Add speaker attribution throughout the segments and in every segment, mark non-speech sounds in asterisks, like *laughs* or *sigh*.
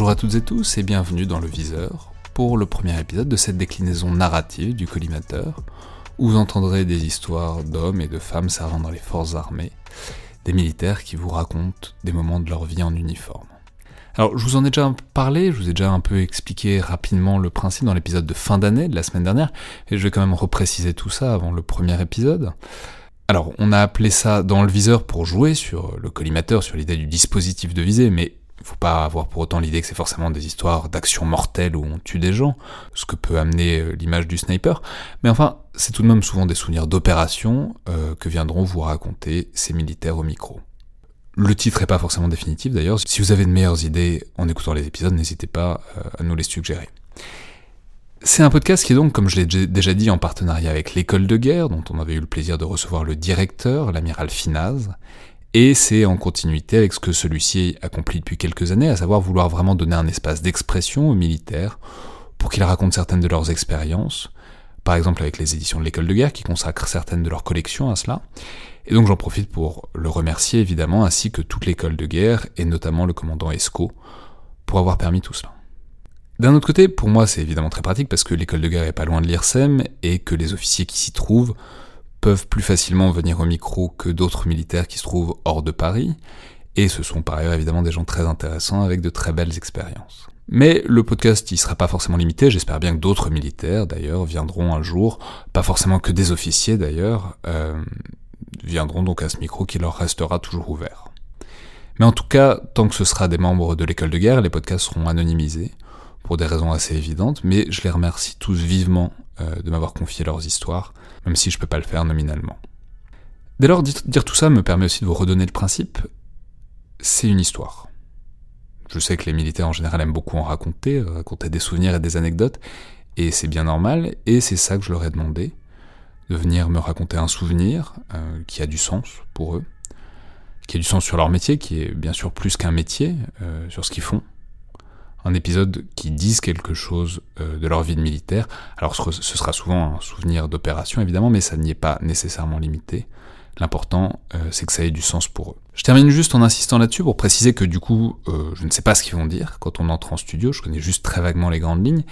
Speaker 1: Bonjour à toutes et tous et bienvenue dans le Viseur pour le premier épisode de cette déclinaison narrative du collimateur où vous entendrez des histoires d'hommes et de femmes servant dans les forces armées, des militaires qui vous racontent des moments de leur vie en uniforme. Alors, je vous en ai déjà parlé, je vous ai déjà un peu expliqué rapidement le principe dans l'épisode de fin d'année de la semaine dernière, et je vais quand même repréciser tout ça avant le premier épisode. Alors, on a appelé ça dans le viseur pour jouer sur le collimateur, sur l'idée du dispositif de visée, mais faut pas avoir pour autant l'idée que c'est forcément des histoires d'action mortelle où on tue des gens, ce que peut amener euh, l'image du sniper. Mais enfin, c'est tout de même souvent des souvenirs d'opérations euh, que viendront vous raconter ces militaires au micro. Le titre est pas forcément définitif d'ailleurs. Si vous avez de meilleures idées en écoutant les épisodes, n'hésitez pas euh, à nous les suggérer. C'est un podcast qui est donc, comme je l'ai déjà dit, en partenariat avec l'école de guerre, dont on avait eu le plaisir de recevoir le directeur, l'amiral Finaz, et c'est en continuité avec ce que celui-ci accomplit depuis quelques années, à savoir vouloir vraiment donner un espace d'expression aux militaires pour qu'ils racontent certaines de leurs expériences, par exemple avec les éditions de l'école de guerre qui consacrent certaines de leurs collections à cela. Et donc j'en profite pour le remercier évidemment, ainsi que toute l'école de guerre, et notamment le commandant Esco, pour avoir permis tout cela. D'un autre côté, pour moi, c'est évidemment très pratique parce que l'école de guerre est pas loin de l'IRSEM et que les officiers qui s'y trouvent peuvent plus facilement venir au micro que d'autres militaires qui se trouvent hors de Paris, et ce sont par ailleurs évidemment des gens très intéressants avec de très belles expériences. Mais le podcast, il sera pas forcément limité, j'espère bien que d'autres militaires d'ailleurs viendront un jour, pas forcément que des officiers d'ailleurs, euh, viendront donc à ce micro qui leur restera toujours ouvert. Mais en tout cas, tant que ce sera des membres de l'école de guerre, les podcasts seront anonymisés pour des raisons assez évidentes, mais je les remercie tous vivement euh, de m'avoir confié leurs histoires, même si je peux pas le faire nominalement. Dès lors, dire tout ça me permet aussi de vous redonner le principe, c'est une histoire. Je sais que les militaires en général aiment beaucoup en raconter, raconter des souvenirs et des anecdotes, et c'est bien normal, et c'est ça que je leur ai demandé, de venir me raconter un souvenir euh, qui a du sens pour eux, qui a du sens sur leur métier, qui est bien sûr plus qu'un métier, euh, sur ce qu'ils font, un épisode qui dise quelque chose euh, de leur vie de militaire. Alors ce sera souvent un souvenir d'opération évidemment, mais ça n'y est pas nécessairement limité. L'important, euh, c'est que ça ait du sens pour eux. Je termine juste en insistant là-dessus pour préciser que du coup, euh, je ne sais pas ce qu'ils vont dire quand on entre en studio, je connais juste très vaguement les grandes lignes,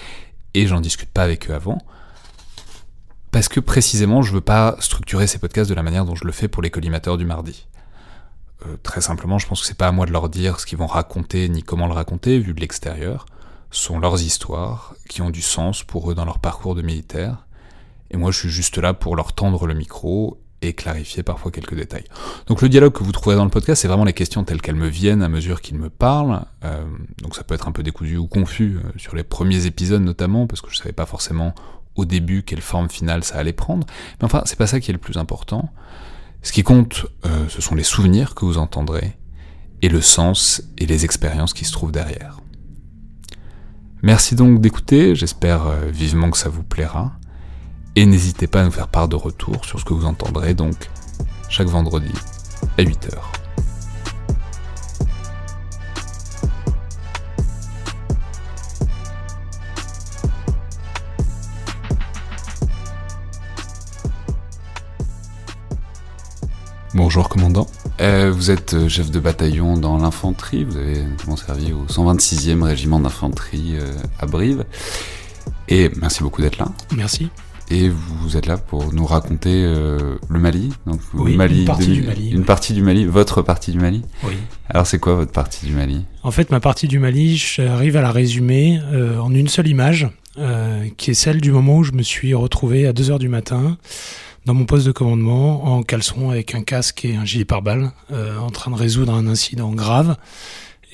Speaker 1: et j'en discute pas avec eux avant. Parce que précisément, je veux pas structurer ces podcasts de la manière dont je le fais pour les collimateurs du mardi. Euh, très simplement, je pense que c'est pas à moi de leur dire ce qu'ils vont raconter ni comment le raconter, vu de l'extérieur. Ce sont leurs histoires qui ont du sens pour eux dans leur parcours de militaire. Et moi, je suis juste là pour leur tendre le micro et clarifier parfois quelques détails. Donc le dialogue que vous trouverez dans le podcast, c'est vraiment les questions telles qu'elles me viennent à mesure qu'ils me parlent. Euh, donc ça peut être un peu décousu ou confus euh, sur les premiers épisodes notamment, parce que je savais pas forcément au début quelle forme finale ça allait prendre. Mais enfin, c'est pas ça qui est le plus important. Ce qui compte, euh, ce sont les souvenirs que vous entendrez, et le sens et les expériences qui se trouvent derrière. Merci donc d'écouter, j'espère euh, vivement que ça vous plaira, et n'hésitez pas à nous faire part de retour sur ce que vous entendrez donc chaque vendredi à 8h. Bonjour commandant. Euh, vous êtes euh, chef de bataillon dans l'infanterie, vous avez notamment servi au 126e régiment d'infanterie euh, à Brive. Et merci beaucoup d'être là.
Speaker 2: Merci.
Speaker 1: Et vous êtes là pour nous raconter le Mali,
Speaker 2: donc oui, Mali, une partie du Mali.
Speaker 1: Une partie du Mali, votre partie du Mali
Speaker 2: Oui.
Speaker 1: Alors c'est quoi votre partie du Mali?
Speaker 2: En fait, ma partie du Mali, j'arrive à la résumer en une seule image, qui est celle du moment où je me suis retrouvé à 2h du matin dans mon poste de commandement en caleçon avec un casque et un gilet pare-balles euh, en train de résoudre un incident grave.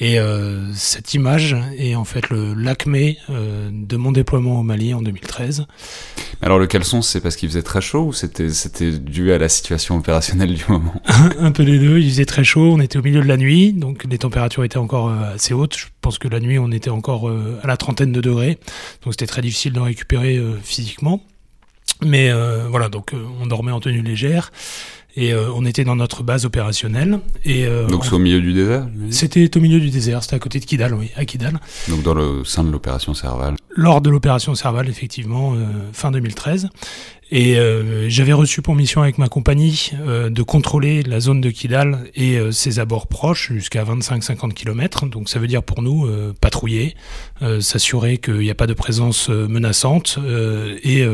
Speaker 2: Et euh, cette image est en fait le l'acmé euh, de mon déploiement au Mali en 2013.
Speaker 1: Alors le caleçon, c'est parce qu'il faisait très chaud ou c'était c'était dû à la situation opérationnelle du moment? *laughs*
Speaker 2: Un peu des deux. Il faisait très chaud. On était au milieu de la nuit, donc les températures étaient encore assez hautes. Je pense que la nuit, on était encore à la trentaine de degrés, donc c'était très difficile de récupérer physiquement. Mais euh, voilà, donc euh, on dormait en tenue légère et euh, on était dans notre base opérationnelle. Et,
Speaker 1: donc c'est au milieu du désert
Speaker 2: C'était au milieu du désert, c'était à côté de Kidal, oui, à Kidal.
Speaker 1: Donc dans le sein de l'opération Serval
Speaker 2: lors de l'opération Serval, effectivement, fin 2013. Et j'avais reçu pour mission avec ma compagnie de contrôler la zone de Kidal et ses abords proches jusqu'à 25-50 km. Donc ça veut dire pour nous patrouiller, s'assurer qu'il n'y a pas de présence menaçante et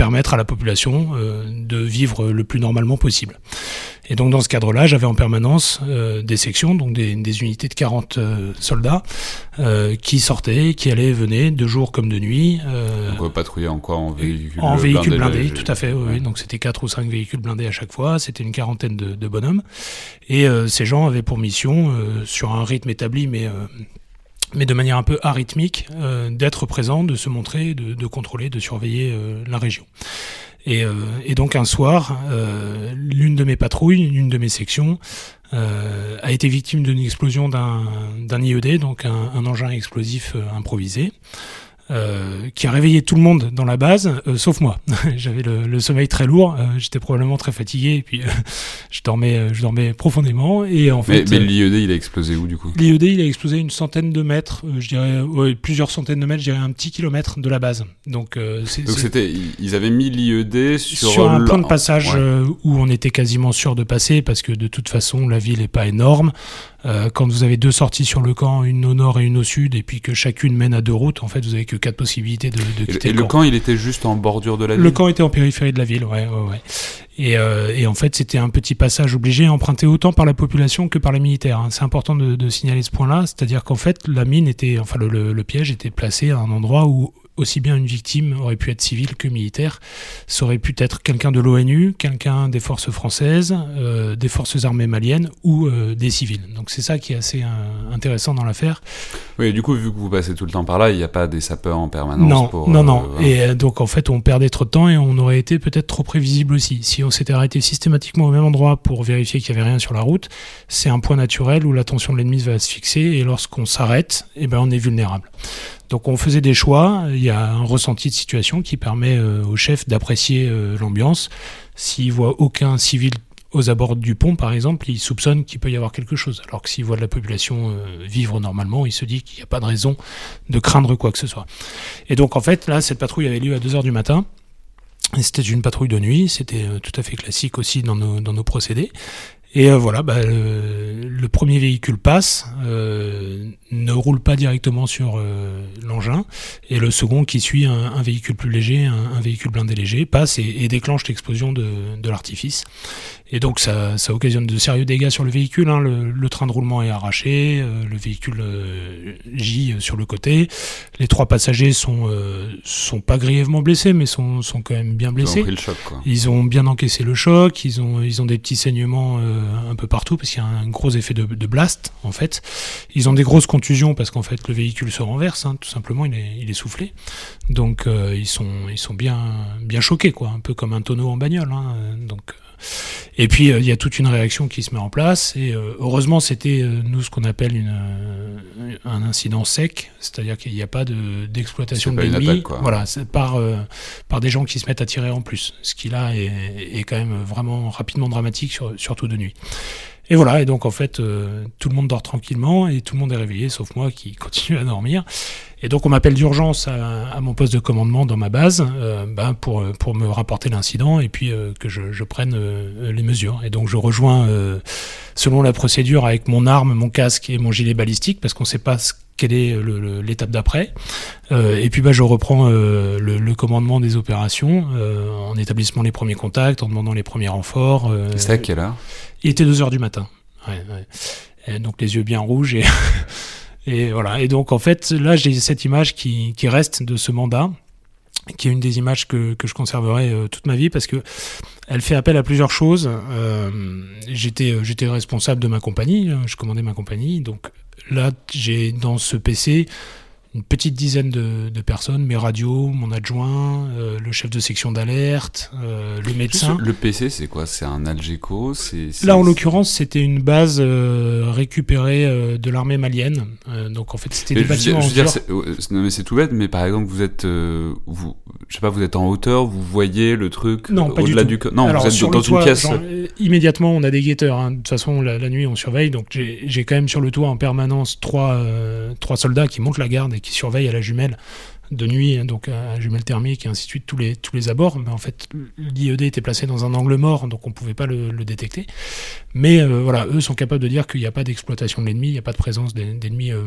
Speaker 2: permettre à la population euh, de vivre le plus normalement possible. Et donc dans ce cadre-là, j'avais en permanence euh, des sections, donc des, unités de 40 euh, soldats qui sortaient, qui allaient, venaient, de jour comme de nuit.
Speaker 1: donc patrouiller en quoi? En véhicule
Speaker 2: En véhicule blindé, tout à fait, oui. Donc c'était 4 ou 5 véhicules blindés à chaque fois, c'était une quarantaine de, de bonhommes. Et ces gens avaient pour mission, sur un rythme établi, mais mais de manière un peu arythmique, euh, d'être présent, de se montrer, de, de contrôler, de surveiller euh, la région. Et, euh, et, donc un soir, l'une de mes patrouilles, l'une de mes sections, a été victime d'une explosion d'un IED, donc un engin explosif improvisé. Euh, qui a réveillé tout le monde dans la base, euh, sauf moi. *laughs* J'avais le, le, sommeil très lourd, euh, j'étais probablement très fatigué, et puis *laughs* je dormais, je dormais profondément. Et en fait,
Speaker 1: mais, l'IED, il a explosé où du coup?
Speaker 2: L'IED, il a explosé une centaine de mètres, je dirais plusieurs centaines de mètres, je dirais un petit kilomètre de la base. Donc,
Speaker 1: Donc c'était, ils avaient mis l'IED sur,
Speaker 2: sur un point de passage où on était quasiment sûr de passer, parce que de toute façon, la ville n'est pas énorme. Euh, quand vous avez deux sorties sur le camp, une au nord et une au sud, et puis que chacune mène à deux routes, en fait, vous avez que quatre possibilités de, de quitter
Speaker 1: et
Speaker 2: le,
Speaker 1: camp. camp. il était juste en bordure de la ville
Speaker 2: Le camp était en périphérie de la ville, ouais, ouais, ouais. Et, euh, et en fait, c'était un petit passage obligé, emprunté autant par la population que par les militaires. Hein. C'est important de, de, signaler ce point-là, c'est-à-dire qu'en fait, la mine était, enfin, le, le, le piège était placé à un endroit où aussi bien une victime aurait pu être civile que militaire. Ça aurait pu être quelqu'un de l'ONU, quelqu'un des forces françaises, euh, des forces armées maliennes ou euh, des civils. Donc c'est ça qui est assez euh, intéressant dans l'affaire.
Speaker 1: Oui, du coup, vu que vous passez tout le temps par là, il n'y a pas des sapeurs en permanence
Speaker 2: Non,
Speaker 1: pour,
Speaker 2: non, non. Et donc en fait, on perdait trop de temps et on aurait été peut-être trop prévisible aussi. Si on s'était arrêté systématiquement au même endroit pour vérifier qu'il n'y avait rien sur la route, c'est un point naturel où l'attention de l'ennemi va se fixer et lorsqu'on s'arrête, eh ben, on est vulnérable. Donc on faisait des choix, il y a un ressenti de situation qui permet euh, au chef d'apprécier euh, l'ambiance. S'il voit aucun civil aux abords du pont, par exemple, il soupçonne qu'il peut y avoir quelque chose. Alors que s'il voit de la population euh, vivre normalement, il se dit qu'il n'y a pas de raison de craindre quoi que ce soit. Et donc en fait, là, cette patrouille avait lieu à 2h du matin. C'était une patrouille de nuit, c'était tout à fait classique aussi dans nos procédés. Et euh, voilà, bah, le, premier véhicule passe, euh, ne roule pas directement sur euh, l'engin, et le second qui suit un, véhicule plus léger, un, véhicule blindé léger, passe et, et déclenche l'explosion de, de l'artifice. Et donc ça, ça, occasionne de sérieux dégâts sur le véhicule. Hein. Le, le, train de roulement est arraché, euh, le véhicule euh, gît sur le côté. Les trois passagers sont euh, sont pas grièvement blessés, mais sont, sont quand même bien blessés.
Speaker 1: Ils ont pris le choc. Quoi.
Speaker 2: Ils ont bien encaissé le choc. Ils ont ils ont des petits saignements un peu partout parce qu'il y a un gros effet de, blast en fait. Ils ont des grosses contusions parce qu'en fait le véhicule se renverse, hein, tout simplement. Il est soufflé. Donc ils sont ils sont bien bien choqués quoi, un peu comme un tonneau en bagnole. Hein. Donc et puis euh, il y a toute une réaction qui se met en place. Et euh, heureusement, c'était euh, nous ce qu'on appelle une, un incident sec, c'est-à-dire qu'il n'y a pas d'exploitation de, l'ennemi. Voilà, par par des gens qui se mettent à tirer en plus. Ce qui là est, est quand même vraiment rapidement dramatique, sur, surtout de nuit. Et voilà, et donc en fait, tout le monde dort tranquillement et tout le monde est réveillé, sauf moi qui *laughs* continue à dormir. Et donc on m'appelle d'urgence à, mon poste de commandement dans ma base euh, ben pour, pour me rapporter l'incident et puis euh, que je, je prenne euh, les mesures. Et donc je rejoins selon la procédure avec mon arme, mon casque et mon gilet balistique parce qu'on ne sait pas quelle est l'étape d'après. et puis bah, je reprends le, le, commandement des opérations en établissant les premiers contacts, en demandant les premiers renforts.
Speaker 1: C'est à quelle heure?
Speaker 2: Il était 2 heures du matin. Donc les yeux bien rouges *laughs* et voilà. Et donc, en fait, là, j'ai cette image qui, reste de ce mandat, qui est une des images que, que je conserverai euh, toute ma vie parce que elle fait appel à plusieurs choses. Euh, j'étais, euh, j'étais responsable de ma compagnie, je commandais ma compagnie. Donc là, j'ai dans ce PC une petite dizaine de, de, personnes, mes radios, mon adjoint, euh, le chef de section d'alerte, euh, le médecin.
Speaker 1: Le PC, c'est quoi? C'est un Algeco
Speaker 2: Là, en l'occurrence, c'était une base euh, récupérée de l'armée malienne. donc, en fait, c'était des bâtiments.
Speaker 1: Je veux dire, non, mais c'est tout bête, mais par exemple, vous êtes, vous, je sais pas, vous êtes en hauteur, vous voyez le truc au-delà du,
Speaker 2: Non, vous êtes dans une pièce. immédiatement, on a des guetteurs. Hein. De toute façon, la, la, nuit, on surveille. Donc, j'ai quand même sur le toit en permanence trois, trois soldats qui montent la garde qui surveille à la jumelle de nuit, hein, donc à jumelles thermiques et ainsi de suite, tous les, tous les abords. Mais en fait, l'IED était placé dans un angle mort, donc on ne pouvait pas le, détecter. Mais euh, voilà, eux sont capables de dire qu'il n'y a pas d'exploitation de l'ennemi, il n'y a pas de présence d'ennemis euh,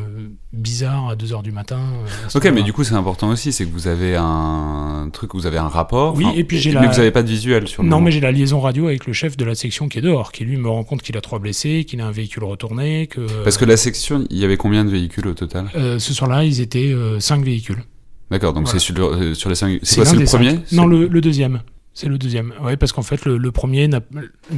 Speaker 2: bizarres à 2h du matin.
Speaker 1: Euh, ok, mais du coup, c'est important aussi, c'est que vous avez un truc, vous avez un rapport.
Speaker 2: Oui, et puis j'ai
Speaker 1: Mais vous n'avez pas de visuel sur le
Speaker 2: Non, mais j'ai la liaison radio avec le chef de la section qui est dehors, qui lui me rend compte qu'il a trois blessés, qu'il a un véhicule retourné. Que,
Speaker 1: Parce que la section, il y avait combien de véhicules au total?
Speaker 2: Ce soir-là, ils étaient 5 véhicules.
Speaker 1: D'accord, donc c'est sur, euh, sur, les cinq. C'est quoi, c'est le premier
Speaker 2: Non, le, le, deuxième. C'est le deuxième. Ouais, parce qu'en fait, le, le premier n'a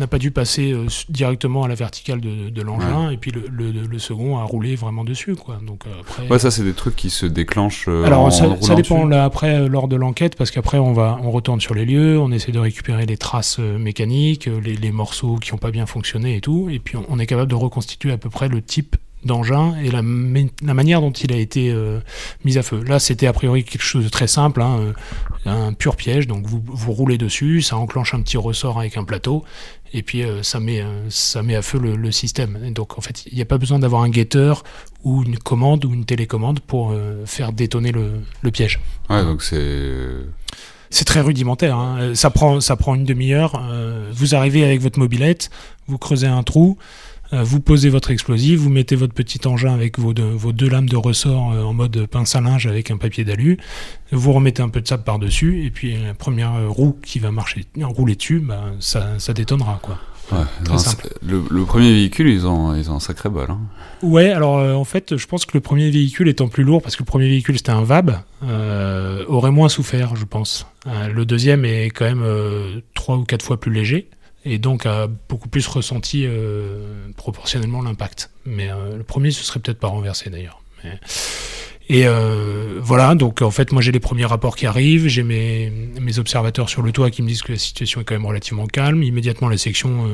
Speaker 2: pas dû passer euh, directement à la verticale de, de l'engin, et puis le, le, second a roulé vraiment dessus, quoi. Donc euh, après.
Speaker 1: Ouais, ça, c'est des trucs qui se déclenchent.
Speaker 2: Alors, ça, ça, dépend là après lors de l'enquête, parce qu'après, on va, on retourne sur les lieux, on essaie de récupérer les traces mécaniques, les, les morceaux qui n'ont pas bien fonctionné et tout, et puis on, on est capable de reconstituer à peu près le type d'engin et la, la, manière dont il a été euh, mis à feu. Là, c'était a priori quelque chose de très simple, hein, euh, un pur piège. Donc vous, vous roulez dessus, ça enclenche un petit ressort avec un plateau, et puis euh, ça, met, ça met à feu le, système. donc en fait, il n'y a pas besoin d'avoir un guetteur ou une commande ou une télécommande pour faire détonner le, le, piège.
Speaker 1: Ouais, donc c'est
Speaker 2: c'est très rudimentaire. Hein. Ça, prend, ça prend une demi-heure. vous arrivez avec votre mobilette, vous creusez un trou, vous posez votre explosif, vous mettez votre petit engin avec vos deux, vos deux lames de ressort euh, en mode pince à linge avec un papier d'alu, vous remettez un peu de sable par-dessus, et puis la première roue qui va marcher, rouler dessus, bah, ça, ça détonnera. Quoi.
Speaker 1: Très simple. Le, premier véhicule, ils ont, ils ont un sacré bol. Hein.
Speaker 2: Ouais, alors euh, en fait, je pense que le premier véhicule étant plus lourd, parce que le premier véhicule c'était un VAB, aurait moins souffert, je pense. le deuxième est quand même trois ou quatre fois plus léger et donc a beaucoup plus ressenti euh, proportionnellement l'impact. Mais euh, le premier, ce serait peut-être pas renversé d'ailleurs. Et euh, voilà, donc en fait, moi j'ai les premiers rapports qui arrivent, j'ai mes, observateurs sur le toit qui me disent que la situation est quand même relativement calme. Immédiatement, la section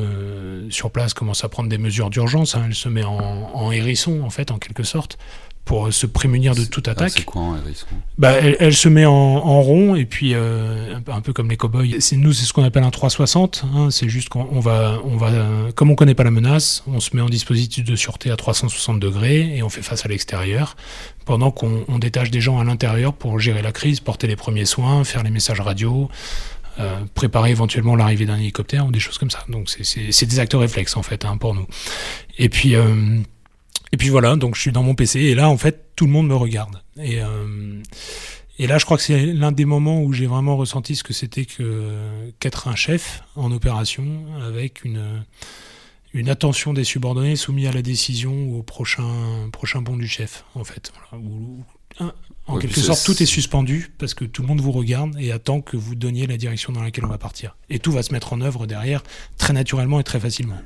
Speaker 2: sur place commence à prendre des mesures d'urgence. Hein. Elle se met en, hérisson, en fait, en quelque sorte, pour se prémunir de toute attaque.
Speaker 1: c'est quoi un hérisson
Speaker 2: bah, elle, se met en, rond et puis euh, un peu comme les cowboys. C'est nous, c'est ce qu'on appelle un 360. Hein, c'est juste qu'on va, on va, comme on connaît pas la menace, on se met en dispositif de sûreté à 360 degrés et on fait face à l'extérieur pendant qu'on détache des gens à l'intérieur pour gérer la crise, porter les premiers soins, faire les messages radio. Euh, préparer éventuellement l'arrivée d'un hélicoptère ou des choses comme ça. Donc c'est des acteurs réflexes en fait hein, pour nous. Et puis euh, et puis voilà, donc je suis dans mon PC et là en fait tout le monde me regarde. Et, euh, et là je crois que c'est l'un des moments où j'ai vraiment ressenti ce que c'était que qu'être un chef en opération avec une une attention des subordonnés soumis à la décision ou au prochain prochain bond du chef en fait. en quelque sorte tout est suspendu parce que tout le monde vous regarde et attend que vous donniez la direction dans laquelle on va partir. Et tout va se mettre en œuvre derrière très naturellement et très facilement.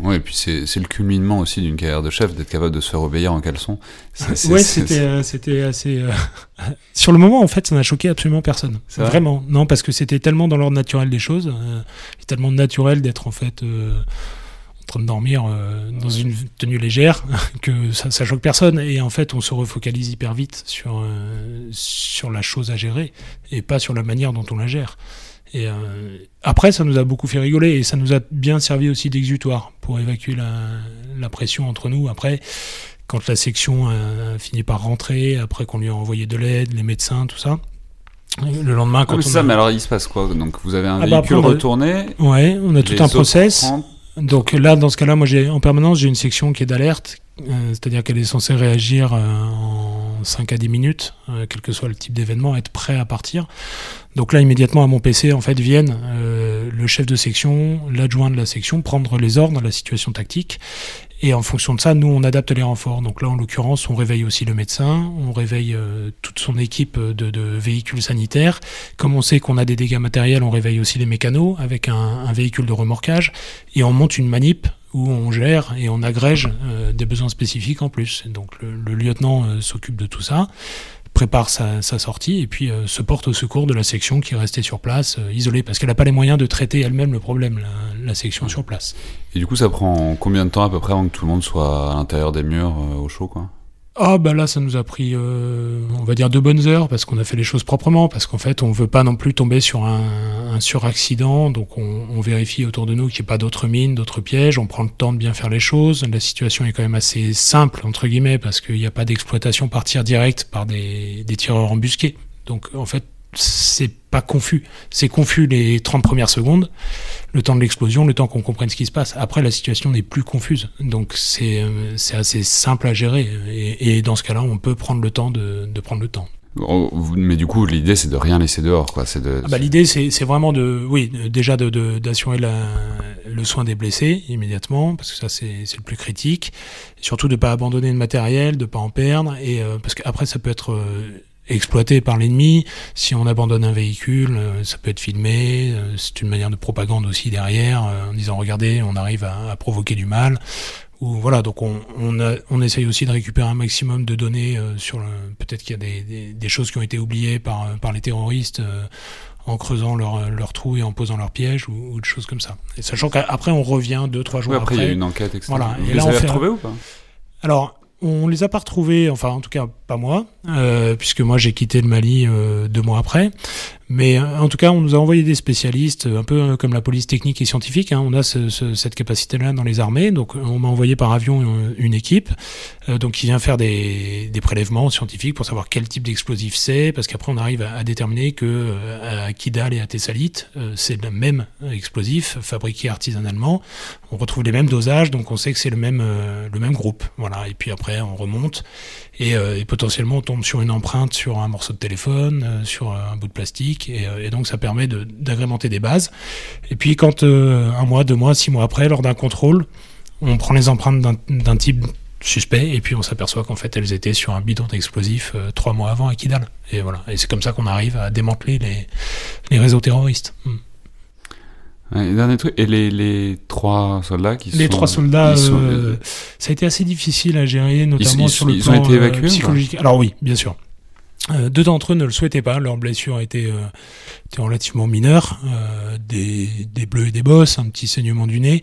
Speaker 1: Oui, et puis c'est le culminement aussi d'une carrière de chef, d'être capable de se faire obéir en caleçon.
Speaker 2: C'était euh, c'était assez. Euh, *laughs* sur le moment, en fait, ça n'a choqué absolument personne. Vraiment, non, parce que c'était tellement dans l'ordre naturel des choses, euh, tellement naturel d'être en fait en train de dormir dans une tenue légère *laughs* que ça, ça choque personne. Et en fait, on se refocalise hyper vite sur sur la chose à gérer et pas sur la manière dont on la gère. Et euh, après, ça nous a beaucoup fait rigoler et ça nous a bien servi aussi d'exutoire pour évacuer la, pression entre nous. Après, quand la section a fini par rentrer, après qu'on lui a envoyé de l'aide, les médecins, tout ça. Le lendemain, quand
Speaker 1: ah,
Speaker 2: on
Speaker 1: ça, mais alors il se passe quoi? Donc vous avez un ah, bah, véhicule retourné.
Speaker 2: Ouais, on a tout un process. Donc là, dans ce cas-là, moi, j'ai en permanence, j'ai une section qui est d'alerte, euh, c'est-à-dire qu'elle est censée réagir euh, en 5 à 10 minutes, quel que soit le type d'événement, être prêt à partir. Donc là, immédiatement à mon PC, en fait, viennent euh, le chef de section, l'adjoint de la section, prendre les ordres, la situation tactique. Et en fonction de ça, nous, on adapte les renforts. Donc là, en l'occurrence, on réveille aussi le médecin, on réveille euh, toute son équipe de, véhicules sanitaires. Comme on sait qu'on a des dégâts matériels, on réveille aussi les mécanos avec un, véhicule de remorquage. Et on monte une manip où on gère et on agrège euh, des besoins spécifiques en plus. Donc le, le lieutenant s'occupe de tout ça prépare sa, sortie et puis euh, se porte au secours de la section qui est restée sur place, euh, isolée, parce qu'elle n'a pas les moyens de traiter elle-même le problème, la, section sur place.
Speaker 1: Et du coup, ça prend combien de temps à peu près avant que tout le monde soit à l'intérieur des murs euh, au chaud quoi?
Speaker 2: Ah bah là ça nous a pris euh, on va dire deux bonnes heures parce qu'on a fait les choses proprement parce qu'en fait on veut pas non plus tomber sur un, un suraccident donc on, on, vérifie autour de nous qu'il n'y ait pas d'autres mines, d'autres pièges, on prend le temps de bien faire les choses. La situation est quand même assez simple entre guillemets parce qu'il n'y a pas d'exploitation par tir direct par des, des tireurs embusqués. Donc en fait c'est pas confus. C'est confus les 30 premières secondes, le temps de l'explosion, le temps qu'on comprenne ce qui se passe. Après, la situation n'est plus confuse. Donc, c'est assez simple à gérer. Et, et dans ce cas-là, on peut prendre le temps de, de prendre le temps.
Speaker 1: Mais du coup, l'idée, c'est de rien laisser dehors, quoi. C'est de.
Speaker 2: Ah bah, l'idée, c'est vraiment de, oui, déjà d'assurer de, le soin des blessés immédiatement, parce que ça, c'est le plus critique. Et surtout de pas abandonner le matériel, de pas en perdre, et euh, parce qu'après, ça peut être euh, exploité par l'ennemi. Si on abandonne un véhicule, euh, ça peut être filmé. Euh, c'est une manière de propagande aussi derrière, euh, en disant regardez, on arrive à, à provoquer du mal. Ou voilà, donc on, on, a, on, essaye aussi de récupérer un maximum de données sur peut-être qu'il y a des, des, des, choses qui ont été oubliées par, par les terroristes en creusant leur, leur trou et en posant leur piège ou, ou des choses comme ça. Et sachant qu'après on revient deux trois jours
Speaker 1: oui, après.
Speaker 2: après.
Speaker 1: il y a une enquête, etc.
Speaker 2: Voilà.
Speaker 1: Vous
Speaker 2: et
Speaker 1: les
Speaker 2: là, on
Speaker 1: avez retrouvés ou pas?
Speaker 2: Alors on les a pas retrouvés, enfin en tout cas pas moi, euh, puisque moi j'ai quitté le Mali euh, deux mois après. Mais euh, en tout cas, on nous a envoyé des spécialistes, un peu comme la police technique et scientifique. Hein, on a ce, ce, cette capacité-là dans les armées. Donc, on m'a envoyé par avion une, équipe, euh, donc qui vient faire des, des, prélèvements scientifiques pour savoir quel type d'explosif c'est, parce qu'après on arrive à, à, déterminer que euh, à Kidal et à Tessalit, c'est le même explosif fabriqué artisanalement. On retrouve les mêmes dosages, donc on sait que c'est le même le même groupe. Voilà. Et puis après, on remonte et, et potentiellement on tombe sur une empreinte sur un morceau de téléphone, sur un bout de plastique et, donc ça permet d'agrémenter de, des bases. Et puis quand euh, un mois, deux mois, six mois après, lors d'un contrôle, on prend les empreintes d'un type suspect et puis on s'aperçoit qu'en fait elles étaient sur un bidon d'explosifs euh, trois mois avant à Kidal. Et voilà. Et c'est comme ça qu'on arrive à démanteler les, les réseaux terroristes. Hmm.
Speaker 1: Dernier truc, et les, les trois soldats qui
Speaker 2: les
Speaker 1: sont...
Speaker 2: trois soldats,
Speaker 1: ils sont-
Speaker 2: euh, ça a été assez difficile à gérer, notamment
Speaker 1: ils-
Speaker 2: sur le
Speaker 1: ils
Speaker 2: plan
Speaker 1: ont été
Speaker 2: euh,
Speaker 1: évacués
Speaker 2: psychologique. Alors oui, bien sûr. Euh, deux d'entre eux ne le souhaitaient pas, leurs blessures étaient, euh, étaient relativement mineures, euh, des, des bleus et des bosses, un petit saignement du nez,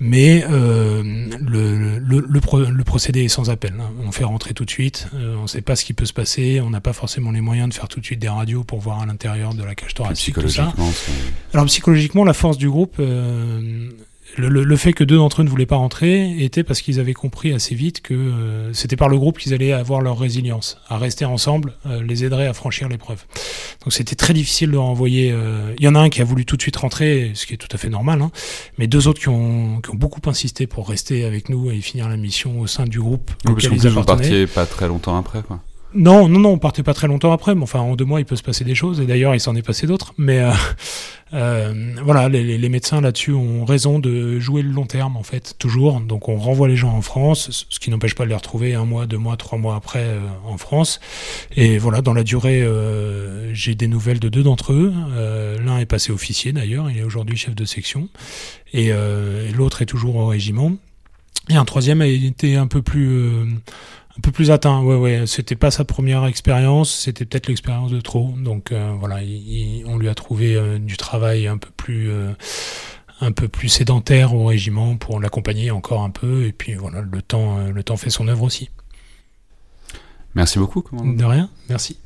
Speaker 2: mais euh, le, le, le, pro- le procédé est sans appel. hein. On fait rentrer tout de suite, euh, on ne sait pas ce qui peut se passer, on n'a pas forcément les moyens de faire tout de suite des radios pour voir à l'intérieur de la cage thoracique tout ça.
Speaker 1: psychologiquement,
Speaker 2: Alors psychologiquement, la force du groupe, euh, le, le- le fait que deux d'entre eux ne voulaient pas rentrer était parce qu'ils avaient compris assez vite que euh, c'était par le groupe qu'ils allaient avoir leur résilience. À rester ensemble euh, les aiderait à franchir l'épreuve. Donc c'était très difficile de renvoyer. euh, Il y en a un qui a voulu tout de suite rentrer, ce qui est tout à fait normal, hein, mais deux autres qui ont, qui ont beaucoup insisté pour rester avec nous et finir la mission au sein du groupe
Speaker 1: Oui, parce
Speaker 2: ils
Speaker 1: pas très longtemps après, quoi.
Speaker 2: Non, non, non, on partait pas très longtemps après, mais enfin en deux mois il peut se passer des choses, et d'ailleurs il s'en est passé d'autres. Mais euh, *laughs* euh, voilà, les, médecins là-dessus ont raison de jouer le long terme en fait, toujours. Donc on renvoie les gens en France, ce qui n'empêche pas de les retrouver un mois, deux mois, trois mois après euh, en France. Et voilà, dans la durée, j'ai des nouvelles de deux d'entre eux. L'un est passé officier d'ailleurs, il est aujourd'hui chef de section, et, l'autre est toujours au régiment. Et un troisième a été un peu plus un peu plus atteint. Ouais, ouais. C'était pas sa première expérience, c'était peut-être l'expérience de trop. Donc euh, voilà, il- il- on lui a trouvé euh, du travail un peu plus euh, un peu plus sédentaire au régiment pour l'accompagner encore un peu. Et puis voilà, le temps le temps fait son œuvre aussi.
Speaker 1: Merci beaucoup, commandant.
Speaker 2: De rien. Merci.